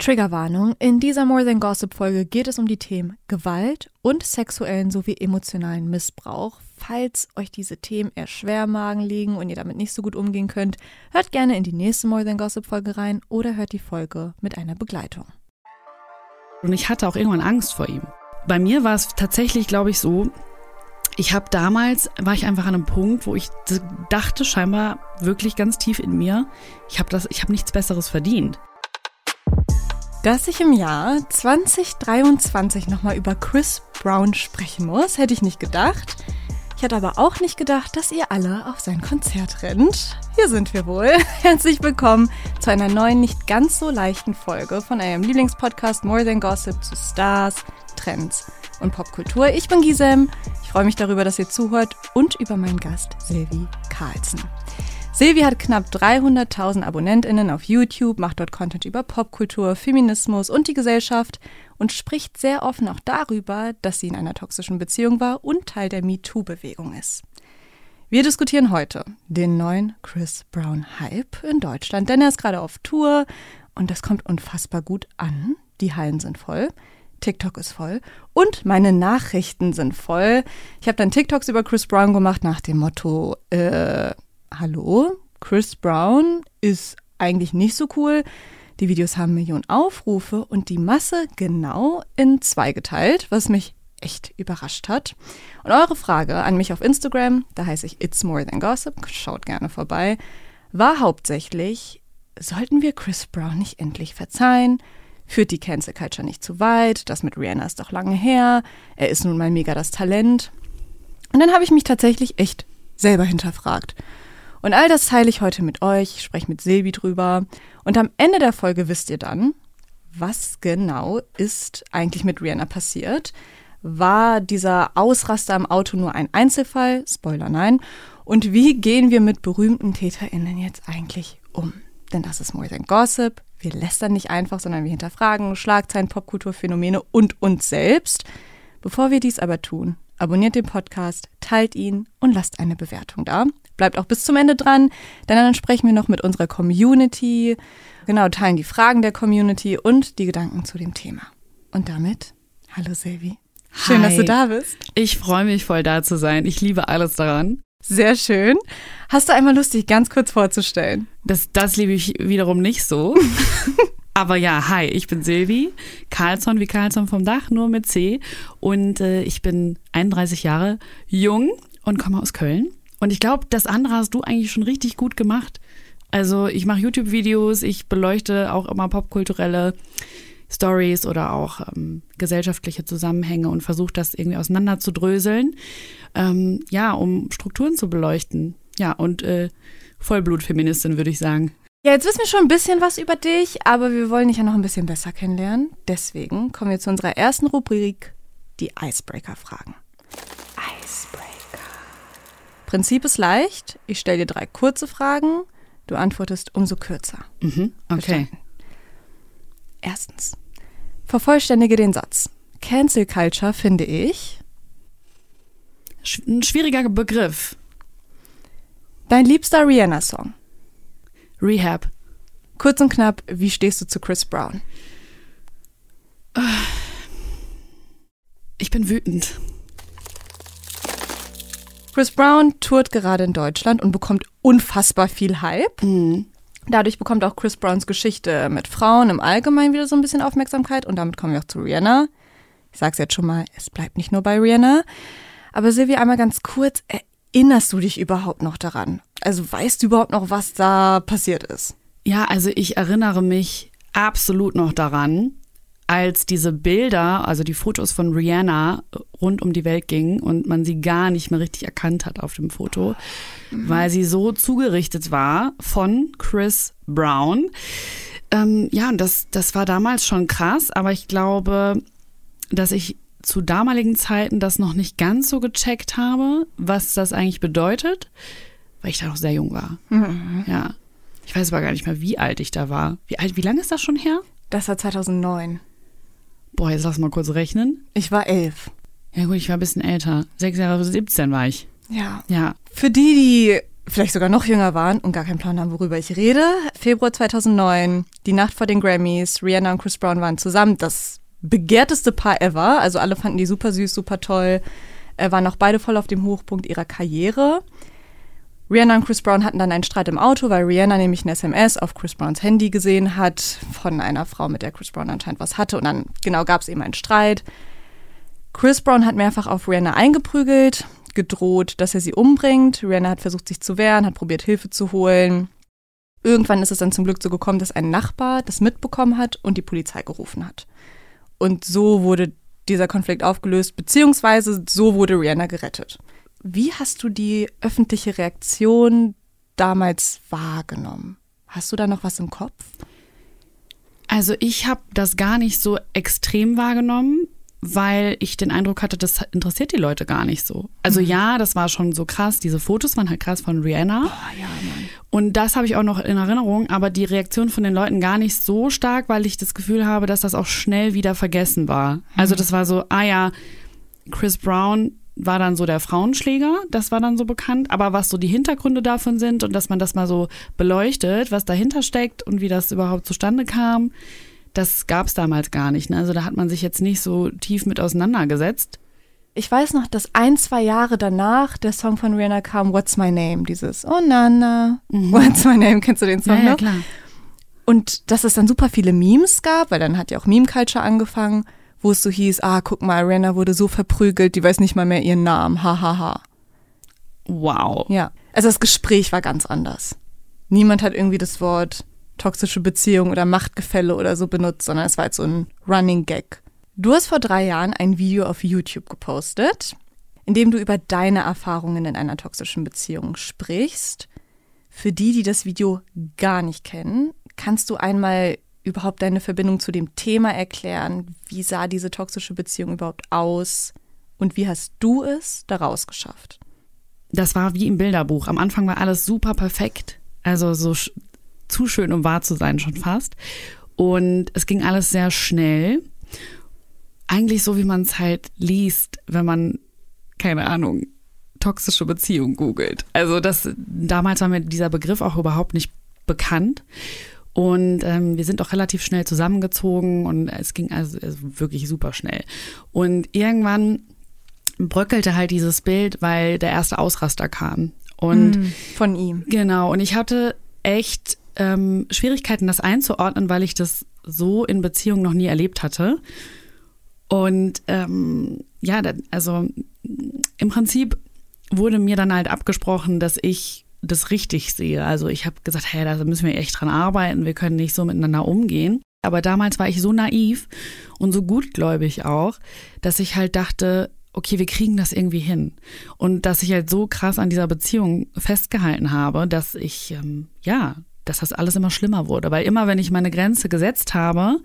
Triggerwarnung. In dieser More Than Gossip Folge geht es um die Themen Gewalt und sexuellen sowie emotionalen Missbrauch. Falls euch diese Themen eher schwer im Magen liegen und ihr damit nicht so gut umgehen könnt, hört gerne in die nächste More Than Gossip Folge rein oder hört die Folge mit einer Begleitung. Und ich hatte auch irgendwann Angst vor ihm. Bei mir war es tatsächlich, glaube ich, so, ich habe damals, war ich einfach an einem Punkt, wo ich dachte scheinbar wirklich ganz tief in mir, ich habe habe nichts Besseres verdient. Dass ich im Jahr 2023 nochmal über Chris Brown sprechen muss, hätte ich nicht gedacht. Ich hatte aber auch nicht gedacht, dass ihr alle auf sein Konzert rennt. Hier sind wir wohl. Herzlich willkommen zu einer neuen, nicht ganz so leichten Folge von eurem Lieblingspodcast More Than Gossip zu Stars, Trends und Popkultur. Ich bin Gisem. Ich freue mich darüber, dass ihr zuhört und über meinen Gast Silvi Carlsen. Silvi hat knapp 300.000 AbonnentInnen auf YouTube, macht dort Content über Popkultur, Feminismus und die Gesellschaft und spricht sehr offen auch darüber, dass sie in einer toxischen Beziehung war und Teil der MeToo-Bewegung ist. Wir diskutieren heute den neuen Chris Brown-Hype in Deutschland, denn er ist gerade auf Tour und das kommt unfassbar gut an. Die Hallen sind voll. TikTok ist voll und meine Nachrichten sind voll. Ich habe dann TikToks über Chris Brown gemacht nach dem Motto, äh, hallo, Chris Brown ist eigentlich nicht so cool. Die Videos haben Millionen Aufrufe und die Masse genau in zwei geteilt, was mich echt überrascht hat. Und eure Frage an mich auf Instagram, da heiße ich It's More Than Gossip, schaut gerne vorbei, war hauptsächlich, sollten wir Chris Brown nicht endlich verzeihen? Führt die Cancel Culture nicht zu weit? Das mit Rihanna ist doch lange her. Er ist nun mal mega das Talent. Und dann habe ich mich tatsächlich echt selber hinterfragt. Und all das teile ich heute mit euch, spreche mit Silvi drüber. Und am Ende der Folge wisst ihr dann, was genau ist eigentlich mit Rihanna passiert. War dieser Ausraster im Auto nur ein Einzelfall? Spoiler nein. Und wie gehen wir mit berühmten TäterInnen jetzt eigentlich um? Denn das ist More Than Gossip. Wir lästern nicht einfach, sondern wir hinterfragen Schlagzeilen, Popkulturphänomene und uns selbst. Bevor wir dies aber tun, abonniert den Podcast, teilt ihn und lasst eine Bewertung da. Bleibt auch bis zum Ende dran, denn dann sprechen wir noch mit unserer Community, genau, teilen die Fragen der Community und die Gedanken zu dem Thema. Und damit, hallo Silvi. Schön, Hi. dass du da bist. Ich freue mich voll da zu sein. Ich liebe alles daran. Sehr schön. Hast du einmal Lust, dich ganz kurz vorzustellen? Das, das liebe ich wiederum nicht so. Aber ja, hi, ich bin Silvi, Karlsson wie Karlsson vom Dach, nur mit C. Und äh, ich bin 31 Jahre jung und komme aus Köln. Und ich glaube, das andere hast du eigentlich schon richtig gut gemacht. Also ich mache YouTube-Videos, ich beleuchte auch immer popkulturelle Stories oder auch ähm, gesellschaftliche Zusammenhänge und versuche das irgendwie auseinanderzudröseln. Ähm, ja, um Strukturen zu beleuchten. Ja, und äh, Vollblutfeministin, würde ich sagen. Ja, jetzt wissen wir schon ein bisschen was über dich, aber wir wollen dich ja noch ein bisschen besser kennenlernen. Deswegen kommen wir zu unserer ersten Rubrik, die Icebreaker-Fragen. Prinzip ist leicht. Ich stelle dir drei kurze Fragen. Du antwortest umso kürzer. Mhm, okay. Verstanden? Erstens. Vervollständige den Satz. Cancel Culture finde ich. Sch ein schwieriger Begriff. Dein liebster Rihanna-Song. Rehab. Kurz und knapp, wie stehst du zu Chris Brown? Ich bin wütend. Chris Brown tourt gerade in Deutschland und bekommt unfassbar viel Hype. Mhm. Dadurch bekommt auch Chris Browns Geschichte mit Frauen im Allgemeinen wieder so ein bisschen Aufmerksamkeit und damit kommen wir auch zu Rihanna. Ich sag's jetzt schon mal, es bleibt nicht nur bei Rihanna. Aber Silvia, einmal ganz kurz, erinnerst du dich überhaupt noch daran? Also weißt du überhaupt noch, was da passiert ist? Ja, also ich erinnere mich absolut noch daran, als diese Bilder, also die Fotos von Rihanna rund um die Welt gingen und man sie gar nicht mehr richtig erkannt hat auf dem Foto, mhm. weil sie so zugerichtet war von Chris Brown. Ähm, ja, und das, das war damals schon krass, aber ich glaube, dass ich zu damaligen Zeiten das noch nicht ganz so gecheckt habe, was das eigentlich bedeutet, weil ich da noch sehr jung war. Mhm. Ja. Ich weiß aber gar nicht mehr, wie alt ich da war. Wie alt, wie lange ist das schon her? Das war 2009. Boah, jetzt lass mal kurz rechnen. Ich war elf. Ja gut, ich war ein bisschen älter. Sechs Jahre, 17 war ich. Ja. Ja. Für die, die vielleicht sogar noch jünger waren und gar keinen Plan haben, worüber ich rede. Februar 2009, die Nacht vor den Grammys, Rihanna und Chris Brown waren zusammen. Das begehrteste Paar ever. Also alle fanden die super süß, super toll. Waren auch beide voll auf dem Hochpunkt ihrer Karriere. Rihanna und Chris Brown hatten dann einen Streit im Auto, weil Rihanna nämlich eine SMS auf Chris Browns Handy gesehen hat von einer Frau, mit der Chris Brown anscheinend was hatte. Und dann genau gab es eben einen Streit. Chris Brown hat mehrfach auf Rihanna eingeprügelt, gedroht, dass er sie umbringt. Rihanna hat versucht, sich zu wehren, hat probiert, Hilfe zu holen. Irgendwann ist es dann zum Glück so gekommen, dass ein Nachbar das mitbekommen hat und die Polizei gerufen hat. Und so wurde dieser Konflikt aufgelöst, beziehungsweise so wurde Rihanna gerettet. Wie hast du die öffentliche Reaktion damals wahrgenommen? Hast du da noch was im Kopf? Also ich habe das gar nicht so extrem wahrgenommen weil ich den Eindruck hatte, das interessiert die Leute gar nicht so. Also mhm. ja, das war schon so krass. Diese Fotos waren halt krass von Rihanna. Oh, ja. Und das habe ich auch noch in Erinnerung, aber die Reaktion von den Leuten gar nicht so stark, weil ich das Gefühl habe, dass das auch schnell wieder vergessen war. Mhm. Also das war so, ah ja, Chris Brown war dann so der Frauenschläger, das war dann so bekannt, aber was so die Hintergründe davon sind und dass man das mal so beleuchtet, was dahinter steckt und wie das überhaupt zustande kam, das gab es damals gar nicht. Ne? Also da hat man sich jetzt nicht so tief mit auseinandergesetzt. Ich weiß noch, dass ein, zwei Jahre danach der Song von Rihanna kam, What's My Name, dieses Oh Nana, mhm. What's My Name, kennst du den Song ja, noch? Ja, klar. Und dass es dann super viele Memes gab, weil dann hat ja auch Meme-Culture angefangen, wo es so hieß, ah, guck mal, Rihanna wurde so verprügelt, die weiß nicht mal mehr ihren Namen, hahaha. Ha, ha. Wow. Ja, also das Gespräch war ganz anders. Niemand hat irgendwie das Wort toxische Beziehung oder Machtgefälle oder so benutzt, sondern es war jetzt so ein Running Gag. Du hast vor drei Jahren ein Video auf YouTube gepostet, in dem du über deine Erfahrungen in einer toxischen Beziehung sprichst. Für die, die das Video gar nicht kennen, kannst du einmal überhaupt deine Verbindung zu dem Thema erklären? Wie sah diese toxische Beziehung überhaupt aus? Und wie hast du es daraus geschafft? Das war wie im Bilderbuch. Am Anfang war alles super perfekt. Also so zu schön, um wahr zu sein, schon fast. Und es ging alles sehr schnell. Eigentlich so, wie man es halt liest, wenn man, keine Ahnung, toxische Beziehung googelt. Also das, damals war mir dieser Begriff auch überhaupt nicht bekannt. Und ähm, wir sind auch relativ schnell zusammengezogen und es ging also, also wirklich super schnell. Und irgendwann bröckelte halt dieses Bild, weil der erste Ausraster kam. Und mm, von ihm. Genau. Und ich hatte echt ähm, Schwierigkeiten, das einzuordnen, weil ich das so in Beziehungen noch nie erlebt hatte. Und ähm, ja, also im Prinzip wurde mir dann halt abgesprochen, dass ich das richtig sehe. Also ich habe gesagt, hey, da müssen wir echt dran arbeiten, wir können nicht so miteinander umgehen. Aber damals war ich so naiv und so gutgläubig auch, dass ich halt dachte, okay, wir kriegen das irgendwie hin. Und dass ich halt so krass an dieser Beziehung festgehalten habe, dass ich, ähm, ja, dass das alles immer schlimmer wurde. Weil immer, wenn ich meine Grenze gesetzt habe,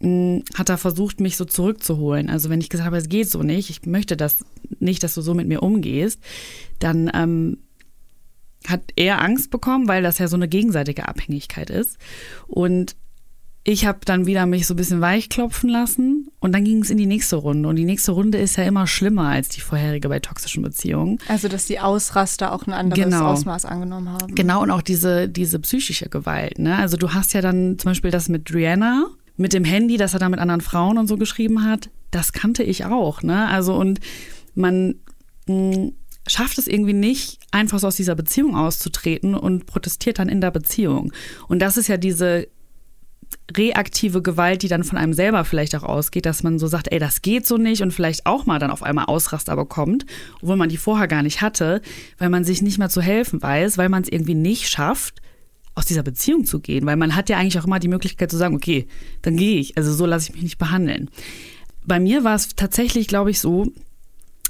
mm, hat er versucht, mich so zurückzuholen. Also wenn ich gesagt habe, es geht so nicht, ich möchte das nicht, dass du so mit mir umgehst, dann ähm, hat er Angst bekommen, weil das ja so eine gegenseitige Abhängigkeit ist. Und ich habe dann wieder mich so ein bisschen weichklopfen lassen und dann ging es in die nächste Runde. Und die nächste Runde ist ja immer schlimmer als die vorherige bei toxischen Beziehungen. Also, dass die Ausraster auch ein anderes genau. Ausmaß angenommen haben. Genau, und auch diese, diese psychische Gewalt. Ne? Also, du hast ja dann zum Beispiel das mit Rihanna, mit dem Handy, das er da mit anderen Frauen und so geschrieben hat. Das kannte ich auch. Ne? Also, und man mh, hm, schafft es irgendwie nicht, einfach so aus dieser Beziehung auszutreten und protestiert dann in der Beziehung. Und das ist ja diese reaktive Gewalt, die dann von einem selber vielleicht auch ausgeht, dass man so sagt, ey, das geht so nicht und vielleicht auch mal dann auf einmal Ausraster bekommt, obwohl man die vorher gar nicht hatte, weil man sich nicht mehr zu helfen weiß, weil man es irgendwie nicht schafft, aus dieser Beziehung zu gehen, weil man hat ja eigentlich auch immer die Möglichkeit zu sagen, okay, dann gehe ich, also so lasse ich mich nicht behandeln. Bei mir war es tatsächlich, glaube ich, so,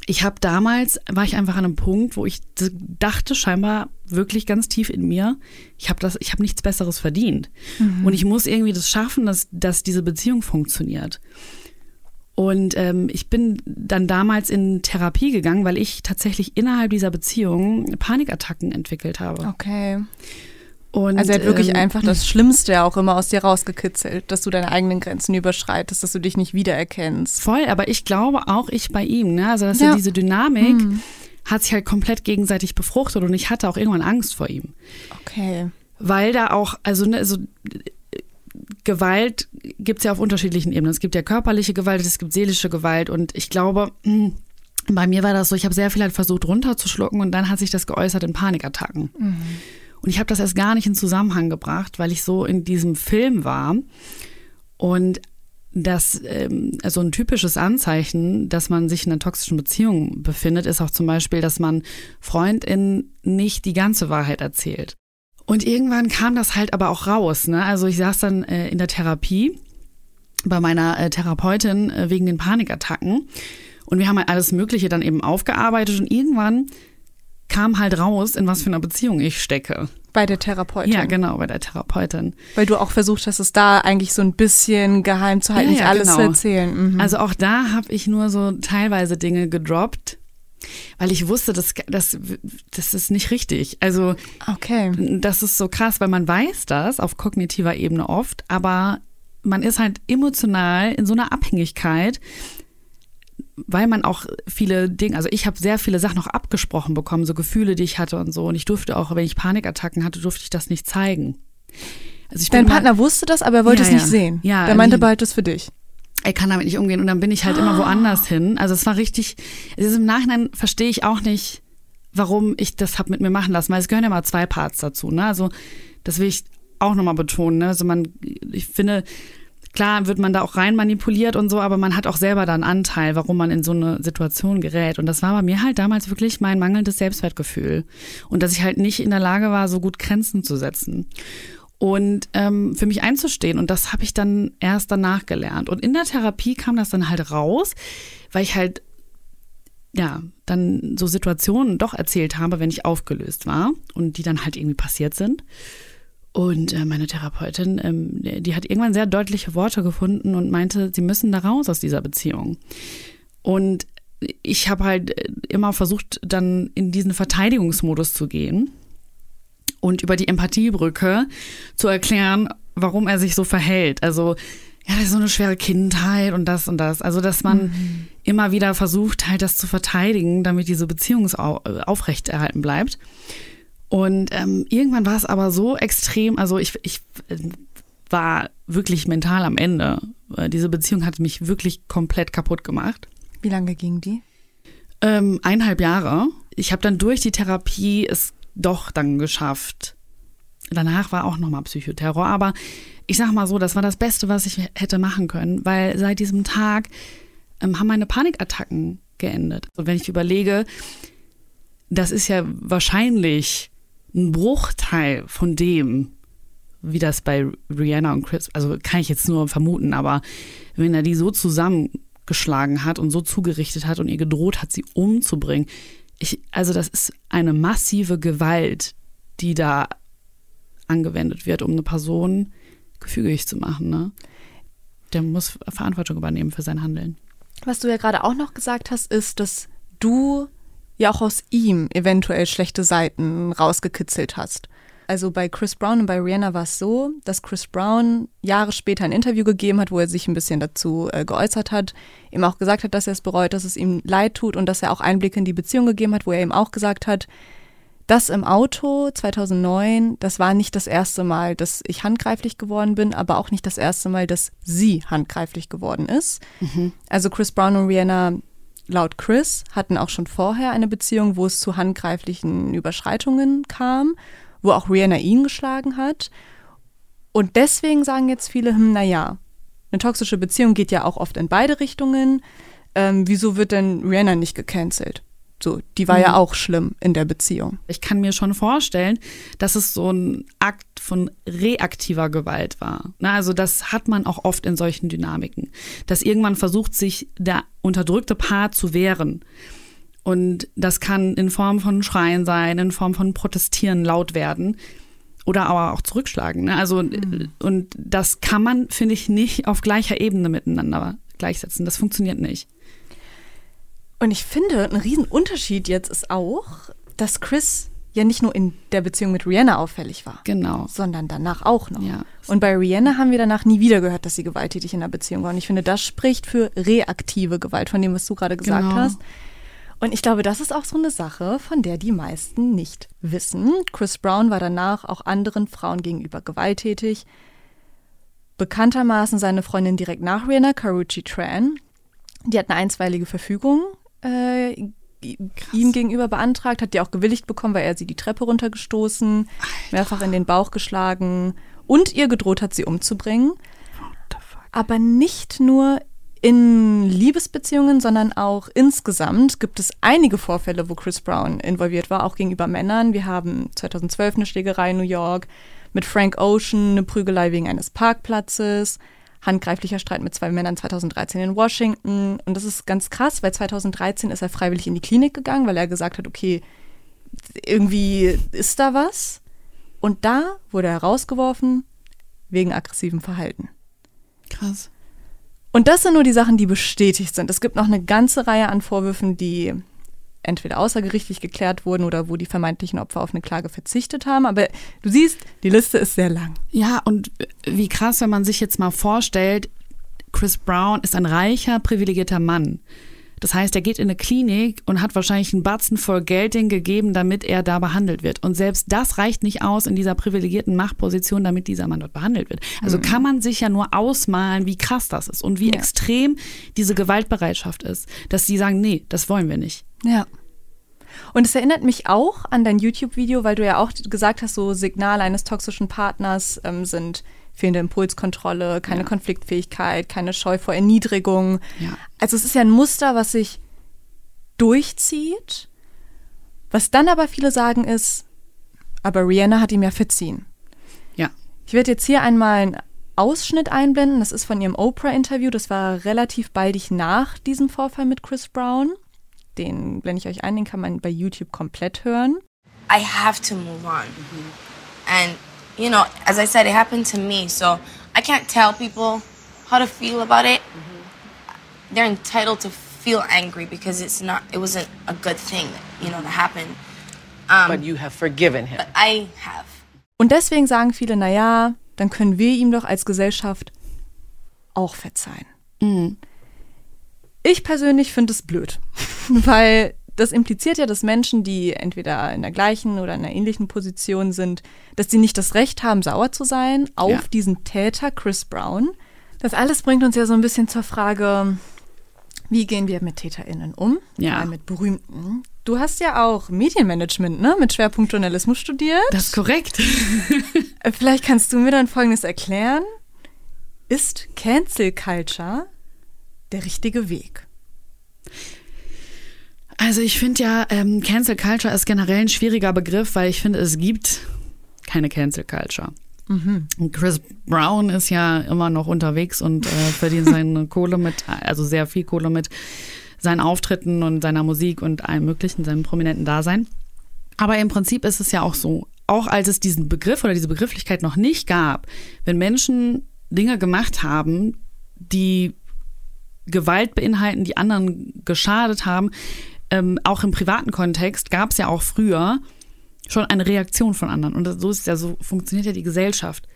ich habe damals, war ich einfach an einem Punkt, wo ich dachte scheinbar wirklich ganz tief in mir, ich habe habe nichts Besseres verdient. Mhm. Und ich muss irgendwie das schaffen, dass, dass diese Beziehung funktioniert. Und ähm, ich bin dann damals in Therapie gegangen, weil ich tatsächlich innerhalb dieser Beziehung Panikattacken entwickelt habe. Okay. Und, also er hat wirklich ähm, einfach das Schlimmste auch immer aus dir rausgekitzelt, dass du deine eigenen Grenzen überschreitest, dass du dich nicht wiedererkennst. Voll, aber ich glaube auch ich bei ihm, ne? Also dass ja. er diese Dynamik mhm. hat sich halt komplett gegenseitig befruchtet und ich hatte auch irgendwann Angst vor ihm. Okay. Weil da auch, also, ne, also Gewalt gibt es ja auf unterschiedlichen Ebenen. Es gibt ja körperliche Gewalt, es gibt seelische Gewalt und ich glaube, hm, bei mir war das so, ich habe sehr viel halt versucht runterzuschlucken und dann hat sich das geäußert in Panikattacken. Mhm. Und ich habe das erst gar nicht in Zusammenhang gebracht, weil ich so in diesem Film war. Und das, ähm, also ein typisches Anzeichen, dass man sich in einer toxischen Beziehung befindet, ist auch zum Beispiel, dass man Freundin nicht die ganze Wahrheit erzählt. Und irgendwann kam das halt aber auch raus. Ne? Also ich saß dann äh, in der Therapie bei meiner äh, Therapeutin äh, wegen den Panikattacken. Und wir haben halt alles Mögliche dann eben aufgearbeitet und irgendwann kam halt raus, in was für einer Beziehung ich stecke. Bei der Therapeutin. Ja, genau, bei der Therapeutin. Weil du auch versucht hast, es da eigentlich so ein bisschen geheim zu halten, ja, nicht ja, alles genau. zu erzählen. Mhm. Also auch da habe ich nur so teilweise Dinge gedroppt, weil ich wusste, das, das, das ist nicht richtig. Also okay. das ist so krass, weil man weiß das auf kognitiver Ebene oft, aber man ist halt emotional in so einer Abhängigkeit, weil man auch viele Dinge, also ich habe sehr viele Sachen noch abgesprochen bekommen, so Gefühle, die ich hatte und so. Und ich durfte auch, wenn ich Panikattacken hatte, durfte ich das nicht zeigen. Also Dein Partner wusste das, aber er wollte ja, es nicht ja. sehen. Ja, Der meinte bald es für dich. Er kann damit nicht umgehen und dann bin ich halt oh. immer woanders hin. Also es war richtig, es ist im Nachhinein verstehe ich auch nicht, warum ich das habe mit mir machen lassen, weil es gehören ja mal zwei Parts dazu. Ne? Also das will ich auch nochmal betonen. Ne? Also man, ich finde, Klar wird man da auch rein manipuliert und so, aber man hat auch selber da einen Anteil, warum man in so eine Situation gerät. Und das war bei mir halt damals wirklich mein mangelndes Selbstwertgefühl. Und dass ich halt nicht in der Lage war, so gut Grenzen zu setzen. Und ähm, für mich einzustehen. Und das habe ich dann erst danach gelernt. Und in der Therapie kam das dann halt raus, weil ich halt ja, dann so Situationen doch erzählt habe, wenn ich aufgelöst war und die dann halt irgendwie passiert sind. Und äh, meine Therapeutin, ähm, die hat irgendwann sehr deutliche Worte gefunden und meinte, sie müssen da raus aus dieser Beziehung. Und ich habe halt äh, immer versucht, dann in diesen Verteidigungsmodus zu gehen und über die Empathiebrücke zu erklären, warum er sich so verhält. Also, ja, das ist so eine schwere Kindheit und das und das. Also, dass man mhm. immer wieder versucht, halt das zu verteidigen, damit diese Beziehung aufrechterhalten bleibt. Und ähm, irgendwann war es aber so extrem, also ich, ich äh, war wirklich mental am Ende. Diese Beziehung hat mich wirklich komplett kaputt gemacht. Wie lange ging die? Ähm, eineinhalb Jahre. Ich habe dann durch die Therapie es doch dann geschafft. Danach war auch nochmal Psychoterror, aber ich sag mal so, das war das Beste, was ich hätte machen können, weil seit diesem Tag ähm, haben meine Panikattacken geendet. Und wenn ich überlege, das ist ja wahrscheinlich ein Bruchteil von dem, wie das bei Rihanna und Chris, also kann ich jetzt nur vermuten, aber wenn er die so zusammengeschlagen hat und so zugerichtet hat und ihr gedroht hat, sie umzubringen, ich, also das ist eine massive Gewalt, die da angewendet wird, um eine Person gefügig zu machen. Ne? Der muss Verantwortung übernehmen für sein Handeln. Was du ja gerade auch noch gesagt hast, ist, dass du ja auch aus ihm eventuell schlechte Seiten rausgekitzelt hast. Also bei Chris Brown und bei Rihanna war es so, dass Chris Brown Jahre später ein Interview gegeben hat, wo er sich ein bisschen dazu äh, geäußert hat, ihm auch gesagt hat, dass er es bereut, dass es ihm leid tut und dass er auch Einblicke in die Beziehung gegeben hat, wo er ihm auch gesagt hat, das im Auto 2009, das war nicht das erste Mal, dass ich handgreiflich geworden bin, aber auch nicht das erste Mal, dass sie handgreiflich geworden ist. Mhm. Also Chris Brown und Rihanna laut Chris hatten auch schon vorher eine Beziehung, wo es zu handgreiflichen Überschreitungen kam, wo auch Rihanna ihn geschlagen hat. Und deswegen sagen jetzt viele, hm, naja, eine toxische Beziehung geht ja auch oft in beide Richtungen. Ähm, wieso wird denn Rihanna nicht gecancelt? So, die war mhm. ja auch schlimm in der Beziehung. Ich kann mir schon vorstellen, dass es so ein Akt von reaktiver Gewalt war. Na, also das hat man auch oft in solchen Dynamiken, dass irgendwann versucht, sich der unterdrückte Paar zu wehren. Und das kann in Form von Schreien sein, in Form von Protestieren laut werden oder aber auch zurückschlagen. Ne? Also, mhm. und das kann man, finde ich, nicht auf gleicher Ebene miteinander gleichsetzen. Das funktioniert nicht. Und ich finde, ein Riesenunterschied jetzt ist auch, dass Chris ja nicht nur in der Beziehung mit Rihanna auffällig war. Genau. Sondern danach auch noch. Ja. Und bei Rihanna haben wir danach nie wieder gehört, dass sie gewalttätig in der Beziehung war. Und ich finde, das spricht für reaktive Gewalt, von dem, was du gerade gesagt genau. hast. Und ich glaube, das ist auch so eine Sache, von der die meisten nicht wissen. Chris Brown war danach auch anderen Frauen gegenüber gewalttätig. Bekanntermaßen seine Freundin direkt nach Rihanna, Karuchi Tran, die hat eine einstweilige Verfügung äh, ihm gegenüber beantragt, hat die auch gewilligt bekommen, weil er sie die Treppe runtergestoßen, Alter. mehrfach in den Bauch geschlagen und ihr gedroht hat, sie umzubringen. Aber nicht nur in Liebesbeziehungen, sondern auch insgesamt gibt es einige Vorfälle, wo Chris Brown involviert war, auch gegenüber Männern. Wir haben 2012 eine Schlägerei in New York, mit Frank Ocean eine Prügelei wegen eines Parkplatzes, handgreiflicher Streit mit zwei Männern 2013 in Washington. Und das ist ganz krass, weil 2013 ist er freiwillig in die Klinik gegangen, weil er gesagt hat, okay, irgendwie ist da was. Und da wurde er rausgeworfen wegen aggressivem Verhalten. Krass. Und das sind nur die Sachen, die bestätigt sind. Es gibt noch eine ganze Reihe an Vorwürfen, die entweder außergerichtlich geklärt wurden oder wo die vermeintlichen Opfer auf eine Klage verzichtet haben. Aber du siehst, die Liste ist sehr lang. Ja, und wie krass, wenn man sich jetzt mal vorstellt, Chris Brown ist ein reicher, privilegierter Mann. Das heißt, er geht in eine Klinik und hat wahrscheinlich einen Batzen voll Geld gegeben, damit er da behandelt wird. Und selbst das reicht nicht aus in dieser privilegierten Machtposition, damit dieser Mann dort behandelt wird. Also mhm. kann man sich ja nur ausmalen, wie krass das ist und wie ja. extrem diese Gewaltbereitschaft ist, dass sie sagen, nee, das wollen wir nicht. Ja. Und es erinnert mich auch an dein YouTube-Video, weil du ja auch gesagt hast, so Signale eines toxischen Partners ähm, sind fehlende Impulskontrolle, keine ja. Konfliktfähigkeit, keine Scheu vor Erniedrigung. Ja. Also es ist ja ein Muster, was sich durchzieht. Was dann aber viele sagen ist, aber Rihanna hat ihm ja verziehen. Ja. Ich werde jetzt hier einmal einen Ausschnitt einblenden. Das ist von ihrem Oprah-Interview. Das war relativ baldig nach diesem Vorfall mit Chris Brown. Den blende ich euch ein, den kann man bei YouTube komplett hören. I have to move on. And you know, as I said, it happened to me, so I can't tell people how to feel about it. They're entitled to feel angry because it's not, it wasn't a good thing, you know, to happen. Um, but you have forgiven him. But I have. Und deswegen sagen viele, naja, dann können wir ihm doch als Gesellschaft auch verzeihen. Mhm. Ich persönlich finde es blöd, weil das impliziert ja, dass Menschen, die entweder in der gleichen oder in einer ähnlichen Position sind, dass sie nicht das Recht haben, sauer zu sein auf ja. diesen Täter Chris Brown. Das alles bringt uns ja so ein bisschen zur Frage, wie gehen wir mit TäterInnen um? Ja. mit Berühmten. Du hast ja auch Medienmanagement, ne? Mit Schwerpunkt Journalismus studiert. Das ist korrekt. Äh, vielleicht kannst du mir dann Folgendes erklären. Ist Cancel Culture der richtige Weg? Also ich finde ja, ähm, Cancel Culture ist generell ein schwieriger Begriff, weil ich finde, es gibt keine Cancel Culture. Mhm. Chris Brown ist ja immer noch unterwegs und äh, verdient seine Kohle mit, also sehr viel Kohle mit seinen Auftritten und seiner Musik und allem Möglichen, seinem prominenten Dasein. Aber im Prinzip ist es ja auch so, auch als es diesen Begriff oder diese Begrifflichkeit noch nicht gab, wenn Menschen Dinge gemacht haben, die Gewalt beinhalten, die anderen geschadet haben, ähm, auch im privaten Kontext gab es ja auch früher schon eine Reaktion von anderen. Und so ist ja so, funktioniert ja die Gesellschaft.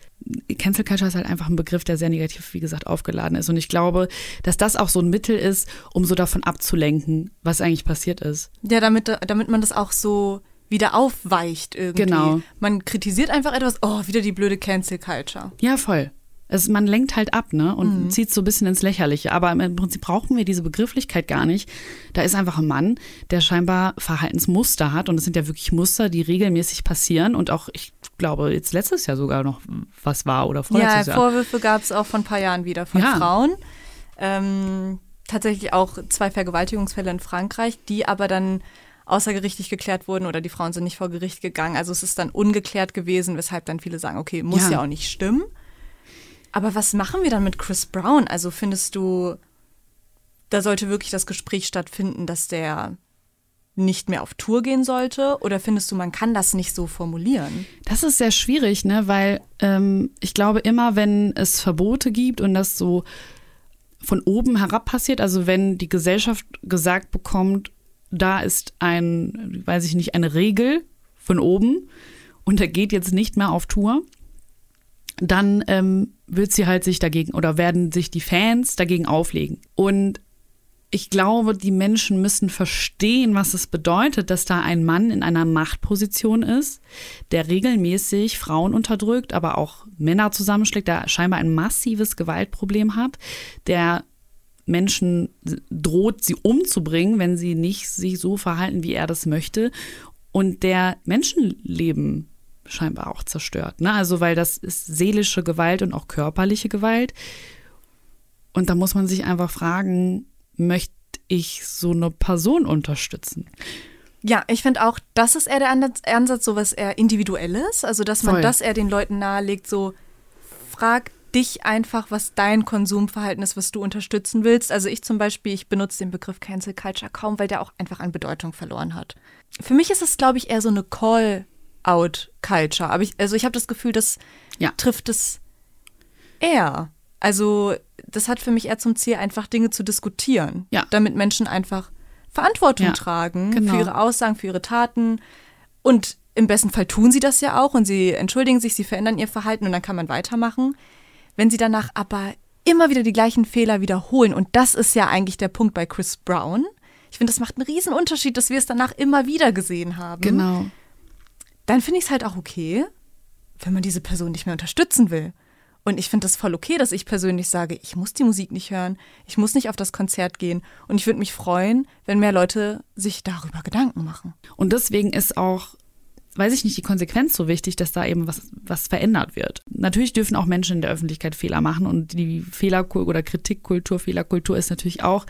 Cancel Culture ist halt einfach ein Begriff, der sehr negativ, wie gesagt, aufgeladen ist. Und ich glaube, dass das auch so ein Mittel ist, um so davon abzulenken, was eigentlich passiert ist. Ja, damit, damit man das auch so wieder aufweicht irgendwie. Genau. Man kritisiert einfach etwas, oh, wieder die blöde Cancel Culture. Ja, voll. Es, man lenkt halt ab, ne? Und mhm. zieht so ein bisschen ins Lächerliche. Aber im Prinzip brauchen wir diese Begrifflichkeit gar nicht. Da ist einfach ein Mann, der scheinbar Verhaltensmuster hat. Und es sind ja wirklich Muster, die regelmäßig passieren. Und auch, ich glaube, jetzt letztes Jahr sogar noch was war oder vorletztes ja, Jahr. Ja, Vorwürfe gab es auch vor ein paar Jahren wieder von ja. Frauen. Ähm, tatsächlich auch zwei Vergewaltigungsfälle in Frankreich, die aber dann außergerichtlich geklärt wurden oder die Frauen sind nicht vor Gericht gegangen. Also es ist dann ungeklärt gewesen, weshalb dann viele sagen, okay, muss ja, ja auch nicht stimmen. Aber was machen wir dann mit Chris Brown? Also findest du, da sollte wirklich das Gespräch stattfinden, dass der nicht mehr auf Tour gehen sollte? Oder findest du, man kann das nicht so formulieren? Das ist sehr schwierig, ne? weil ähm, ich glaube, immer wenn es Verbote gibt und das so von oben herab passiert, also wenn die Gesellschaft gesagt bekommt, da ist ein, weiß ich nicht, eine Regel von oben und er geht jetzt nicht mehr auf Tour, dann ähm, wird sie halt sich dagegen oder werden sich die Fans dagegen auflegen. Und ich glaube, die Menschen müssen verstehen, was es bedeutet, dass da ein Mann in einer Machtposition ist, der regelmäßig Frauen unterdrückt, aber auch Männer zusammenschlägt, der scheinbar ein massives Gewaltproblem hat, der Menschen droht, sie umzubringen, wenn sie nicht sich so verhalten, wie er das möchte, und der Menschenleben scheinbar auch zerstört. Ne? Also, weil das ist seelische Gewalt und auch körperliche Gewalt. Und da muss man sich einfach fragen, möchte ich so eine Person unterstützen? Ja, ich finde auch, das ist eher der Ansatz, so was eher individuelles, also dass man Voll. das eher den Leuten nahelegt, so frag dich einfach, was dein Konsumverhalten ist, was du unterstützen willst. Also ich zum Beispiel, ich benutze den Begriff Cancel Culture kaum, weil der auch einfach an Bedeutung verloren hat. Für mich ist es, glaube ich, eher so eine Call-out-Culture. Aber ich, also ich habe das Gefühl, das Ja. trifft es eher. Also das hat für mich eher zum Ziel, einfach Dinge zu diskutieren, Ja. damit Menschen einfach Verantwortung Ja, tragen genau. für ihre Aussagen, für ihre Taten. Und im besten Fall tun sie das ja auch und sie entschuldigen sich, sie verändern ihr Verhalten und dann kann man weitermachen. Wenn sie danach aber immer wieder die gleichen Fehler wiederholen, und das ist ja eigentlich der Punkt bei Chris Brown, ich finde, das macht einen riesen Unterschied, dass wir es danach immer wieder gesehen haben Genau. Dann finde ich es halt auch okay, wenn man diese Person nicht mehr unterstützen will. Und ich finde das voll okay, dass ich persönlich sage, ich muss die Musik nicht hören, ich muss nicht auf das Konzert gehen. Und ich würde mich freuen, wenn mehr Leute sich darüber Gedanken machen. Und deswegen ist auch, weiß ich nicht, die Konsequenz so wichtig, dass da eben was, was verändert wird. Natürlich dürfen auch Menschen in der Öffentlichkeit Fehler machen und die Fehlerkultur oder Kritikkultur, Fehlerkultur ist natürlich auch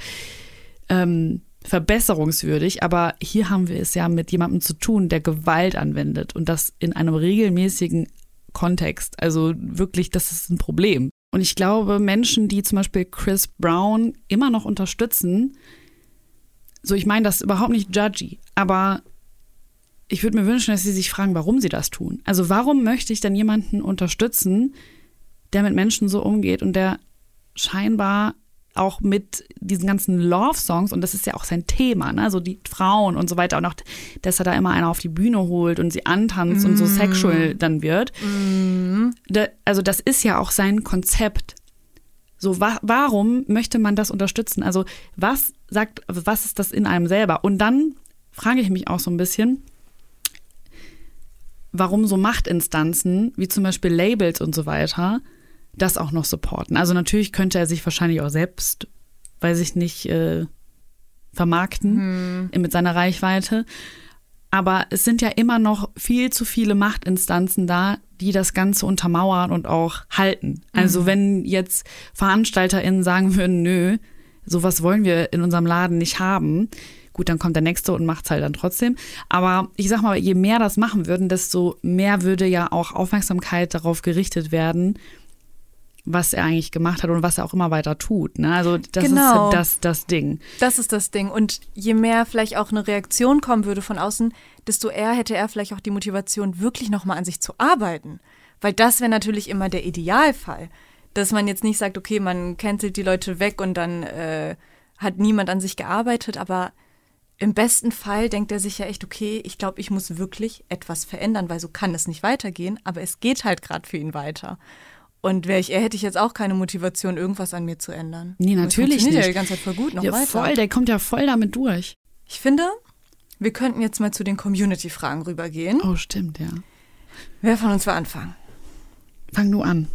ähm, verbesserungswürdig, aber hier haben wir es ja mit jemandem zu tun, der Gewalt anwendet und das in einem regelmäßigen Kontext. Also wirklich, das ist ein Problem. Und ich glaube, Menschen, die zum Beispiel Chris Brown immer noch unterstützen, so ich meine das überhaupt nicht judgy, aber ich würde mir wünschen, dass sie sich fragen, warum sie das tun. Also warum möchte ich dann jemanden unterstützen, der mit Menschen so umgeht und der scheinbar auch mit diesen ganzen Love-Songs, und das ist ja auch sein Thema, ne? so die Frauen und so weiter, und auch, dass er da immer einer auf die Bühne holt und sie antanzt und so sexual dann wird. Da, also das ist ja auch sein Konzept. So, wa warum möchte man das unterstützen? Also, was sagt, was ist das in einem selber? Und dann frage ich mich auch so ein bisschen, warum so Machtinstanzen, wie zum Beispiel Labels und so weiter, das auch noch supporten. Also natürlich könnte er sich wahrscheinlich auch selbst, weiß ich nicht, äh, vermarkten mit seiner Reichweite. Aber es sind ja immer noch viel zu viele Machtinstanzen da, die das Ganze untermauern und auch halten. Also wenn jetzt VeranstalterInnen sagen würden, nö, sowas wollen wir in unserem Laden nicht haben, gut, dann kommt der Nächste und macht's halt dann trotzdem. Aber ich sag mal, je mehr das machen würden, desto mehr würde ja auch Aufmerksamkeit darauf gerichtet werden, was er eigentlich gemacht hat und was er auch immer weiter tut. Ne? Also das Genau. ist das, das Ding. Das ist das Ding. Und je mehr vielleicht auch eine Reaktion kommen würde von außen, desto eher hätte er vielleicht auch die Motivation, wirklich nochmal an sich zu arbeiten. Weil das wäre natürlich immer der Idealfall. Dass man jetzt nicht sagt, okay, man cancelt die Leute weg und dann äh, hat niemand an sich gearbeitet, aber im besten Fall denkt er sich ja echt, okay, ich glaube, ich muss wirklich etwas verändern, weil so kann es nicht weitergehen, aber es geht halt gerade für ihn weiter. Und wäre ich er, hätte ich jetzt auch keine Motivation, irgendwas an mir zu ändern. Nee, natürlich nicht. ja die ganze Zeit voll gut, noch ja, weiter. voll, der kommt ja voll damit durch. Ich finde, wir könnten jetzt mal zu den Community-Fragen rübergehen. Oh, stimmt, ja. Wer von uns will anfangen? Fang du an.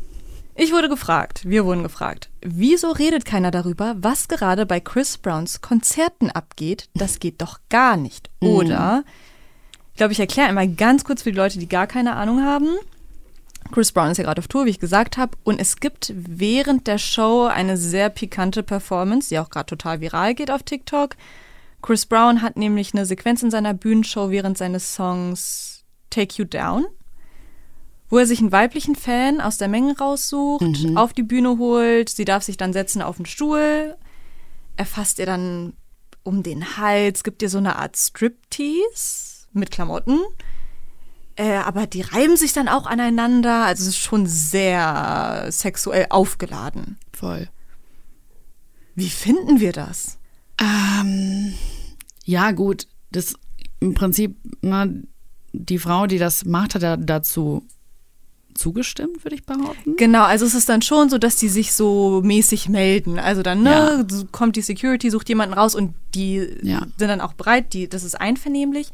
Ich wurde gefragt, wir wurden gefragt, wieso redet keiner darüber, was gerade bei Chris Browns Konzerten abgeht? Das geht doch gar nicht. Oder, ich glaube, ich erkläre einmal ganz kurz für die Leute, die gar keine Ahnung haben. Chris Brown ist ja gerade auf Tour, wie ich gesagt habe. Und es gibt während der Show eine sehr pikante Performance, die auch gerade total viral geht auf TikTok. Chris Brown hat nämlich eine Sequenz in seiner Bühnenshow während seines Songs Take You Down, wo er sich einen weiblichen Fan aus der Menge raussucht, auf die Bühne holt, sie darf sich dann setzen auf den Stuhl, er fasst ihr dann um den Hals, gibt ihr so eine Art Striptease mit Klamotten. Äh, aber die reiben sich dann auch aneinander. Also es ist schon sehr sexuell aufgeladen. Voll. Wie finden wir das? Ähm, ja, gut, das im Prinzip, ne, die Frau, die das macht, hat ja dazu zugestimmt, würde ich behaupten. Genau, also es ist dann schon so, dass die sich so mäßig melden. Also dann ne, ja. kommt die Security, sucht jemanden raus und die ja. sind dann auch bereit, die, das ist einvernehmlich.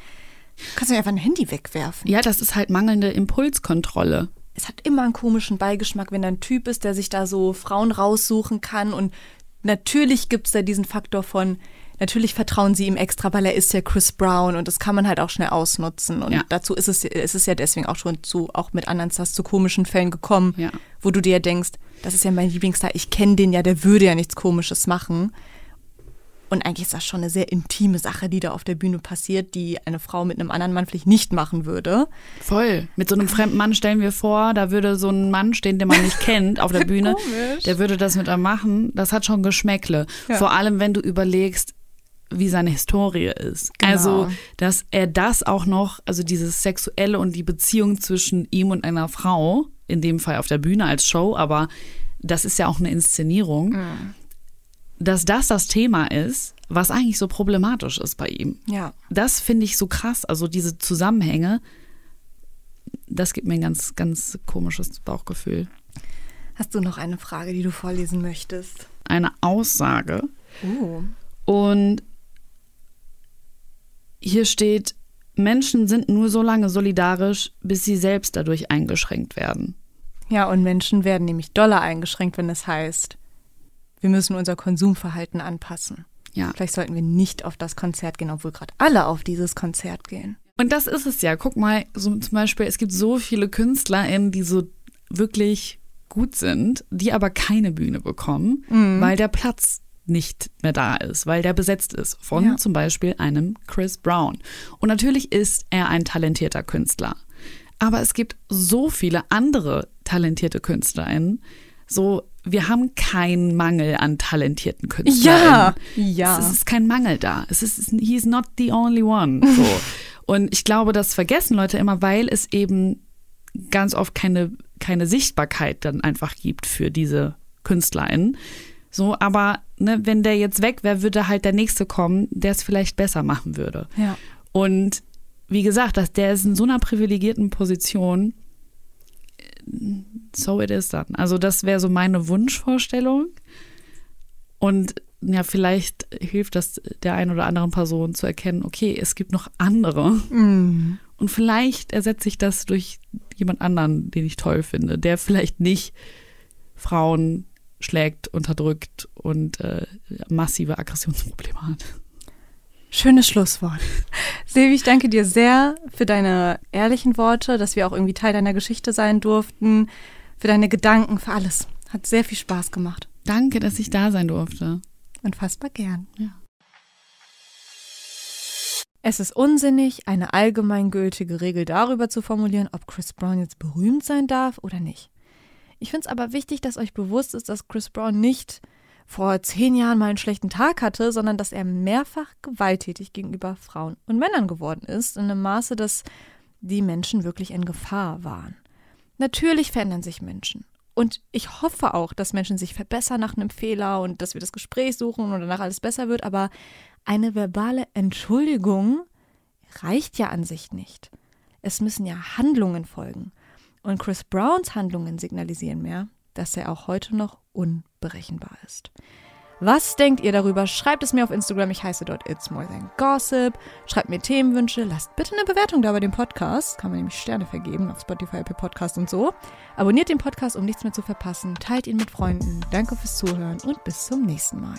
Kannst du einfach ein Handy wegwerfen. Ja, das ist halt mangelnde Impulskontrolle. Es hat immer einen komischen Beigeschmack, wenn da ein Typ ist, der sich da so Frauen raussuchen kann. Und natürlich gibt es da diesen Faktor von, natürlich vertrauen sie ihm extra, weil er ist ja Chris Brown und das kann man halt auch schnell ausnutzen. Und ja. dazu ist es, ist es ja deswegen auch schon zu, auch mit anderen Stars zu komischen Fällen gekommen, ja. wo du dir denkst, das ist ja mein Lieblingsstar, ich kenne den ja, der würde ja nichts Komisches machen. Und eigentlich ist das schon eine sehr intime Sache, die da auf der Bühne passiert, die eine Frau mit einem anderen Mann vielleicht nicht machen würde. Voll. Mit so einem fremden Mann stellen wir vor, da würde so ein Mann stehen, den man nicht kennt, auf der Bühne. Komisch. Der würde das mit einem machen. Das hat schon Geschmäckle. Ja. Vor allem, wenn du überlegst, wie seine Historie ist. Genau. Also, dass er das auch noch, also dieses Sexuelle und die Beziehung zwischen ihm und einer Frau, in dem Fall auf der Bühne als Show, aber das ist ja auch eine Inszenierung, mhm. Dass das das Thema ist, was eigentlich so problematisch ist bei ihm. Ja. Das finde ich so krass, also diese Zusammenhänge, das gibt mir ein ganz, ganz komisches Bauchgefühl. Hast du noch eine Frage, die du vorlesen möchtest? Eine Aussage. Oh. Und hier steht, Menschen sind nur so lange solidarisch, bis sie selbst dadurch eingeschränkt werden. Ja, und Menschen werden nämlich doller eingeschränkt, wenn es heißt, wir müssen unser Konsumverhalten anpassen. Ja. Vielleicht sollten wir nicht auf das Konzert gehen, obwohl gerade alle auf dieses Konzert gehen. Und das ist es ja. Guck mal, so zum Beispiel, es gibt so viele KünstlerInnen, die so wirklich gut sind, die aber keine Bühne bekommen, mhm. weil der Platz nicht mehr da ist, weil der besetzt ist von ja. zum Beispiel einem Chris Brown. Und natürlich ist er ein talentierter Künstler. Aber es gibt so viele andere talentierte KünstlerInnen. So, wir haben keinen Mangel an talentierten Künstlern. Ja, ja. Es ist kein Mangel da. Es ist, he's not the only one. So. Und ich glaube, das vergessen Leute immer, weil es eben ganz oft keine, keine Sichtbarkeit dann einfach gibt für diese KünstlerInnen. So, aber ne, wenn der jetzt weg wäre, würde halt der nächste kommen, der es vielleicht besser machen würde. Ja. Und wie gesagt, dass der ist in so einer privilegierten Position. So it is dann. Also das wäre so meine Wunschvorstellung. Und ja, vielleicht hilft das der einen oder anderen Person zu erkennen, okay, es gibt noch andere. Mm. Und vielleicht ersetze ich das durch jemand anderen, den ich toll finde, der vielleicht nicht Frauen schlägt, unterdrückt und äh, massive Aggressionsprobleme hat. Schönes Schlusswort. Silvi, ich danke dir sehr für deine ehrlichen Worte, dass wir auch irgendwie Teil deiner Geschichte sein durften, für deine Gedanken, für alles. Hat sehr viel Spaß gemacht. Danke, dass ich da sein durfte. Unfassbar gern. Ja. Es ist unsinnig, eine allgemeingültige Regel darüber zu formulieren, ob Chris Brown jetzt berühmt sein darf oder nicht. Ich finde es aber wichtig, dass euch bewusst ist, dass Chris Brown nicht vor zehn Jahren mal einen schlechten Tag hatte, sondern dass er mehrfach gewalttätig gegenüber Frauen und Männern geworden ist, in einem Maße, dass die Menschen wirklich in Gefahr waren. Natürlich verändern sich Menschen. Und ich hoffe auch, dass Menschen sich verbessern nach einem Fehler und dass wir das Gespräch suchen und danach alles besser wird. Aber eine verbale Entschuldigung reicht ja an sich nicht. Es müssen ja Handlungen folgen. Und Chris Browns Handlungen signalisieren mehr, dass er auch heute noch unberechenbar ist. Was denkt ihr darüber? Schreibt es mir auf Instagram. Ich heiße dort It's More Than Gossip. Schreibt mir Themenwünsche. Lasst bitte eine Bewertung da bei dem Podcast. Kann man nämlich Sterne vergeben auf Spotify, Apple Podcast und so. Abonniert den Podcast, um nichts mehr zu verpassen. Teilt ihn mit Freunden. Danke fürs Zuhören und bis zum nächsten Mal.